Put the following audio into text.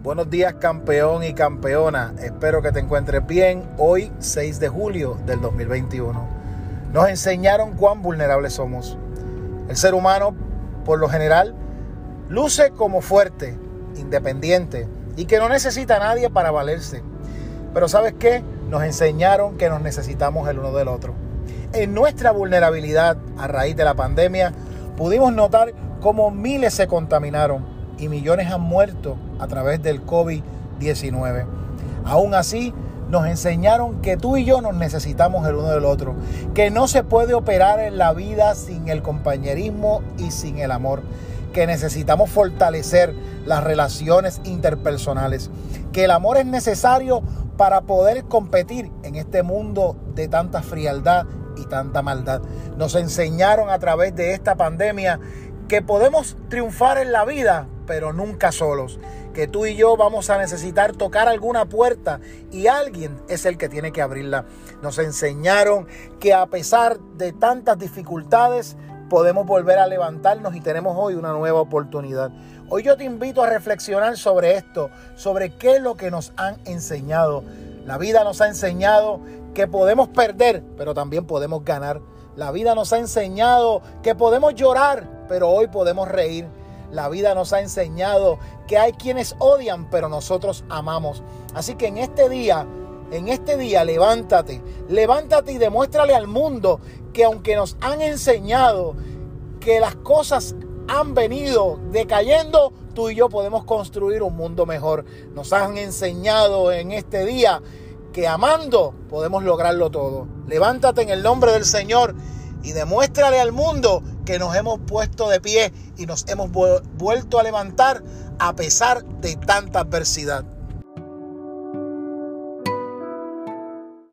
Buenos días campeón y campeona. Espero que te encuentres bien hoy 6 de julio del 2021. Nos enseñaron cuán vulnerables somos. El ser humano, por lo general, luce como fuerte, independiente y que no necesita a nadie para valerse. Pero ¿sabes qué? Nos enseñaron que nos necesitamos el uno del otro. En nuestra vulnerabilidad a raíz de la pandemia, pudimos notar cómo miles se contaminaron y millones han muerto a través del COVID-19. Aún así, nos enseñaron que tú y yo nos necesitamos el uno del otro, que no se puede operar en la vida sin el compañerismo y sin el amor, que necesitamos fortalecer las relaciones interpersonales, que el amor es necesario para poder competir en este mundo de tanta frialdad y tanta maldad. Nos enseñaron a través de esta pandemia que podemos triunfar en la vida, pero nunca solos. Que tú y yo vamos a necesitar tocar alguna puerta y alguien es el que tiene que abrirla. Nos enseñaron que a pesar de tantas dificultades, podemos volver a levantarnos y tenemos hoy una nueva oportunidad. Hoy yo te invito a reflexionar sobre esto, sobre qué es lo que nos han enseñado. La vida nos ha enseñado que podemos perder, pero también podemos ganar. La vida nos ha enseñado que podemos llorar, pero hoy podemos reír. La vida nos ha enseñado que hay quienes odian, pero nosotros amamos. Así que en este día, en este día, levántate, levántate y demuéstrale al mundo que aunque nos han enseñado que las cosas han venido decayendo, tú y yo podemos construir un mundo mejor. Nos han enseñado en este día que amando podemos lograrlo todo. Levántate en el nombre del Señor y demuéstrale al mundo que nos hemos puesto de pie y nos hemos vuelto a levantar a pesar de tanta adversidad.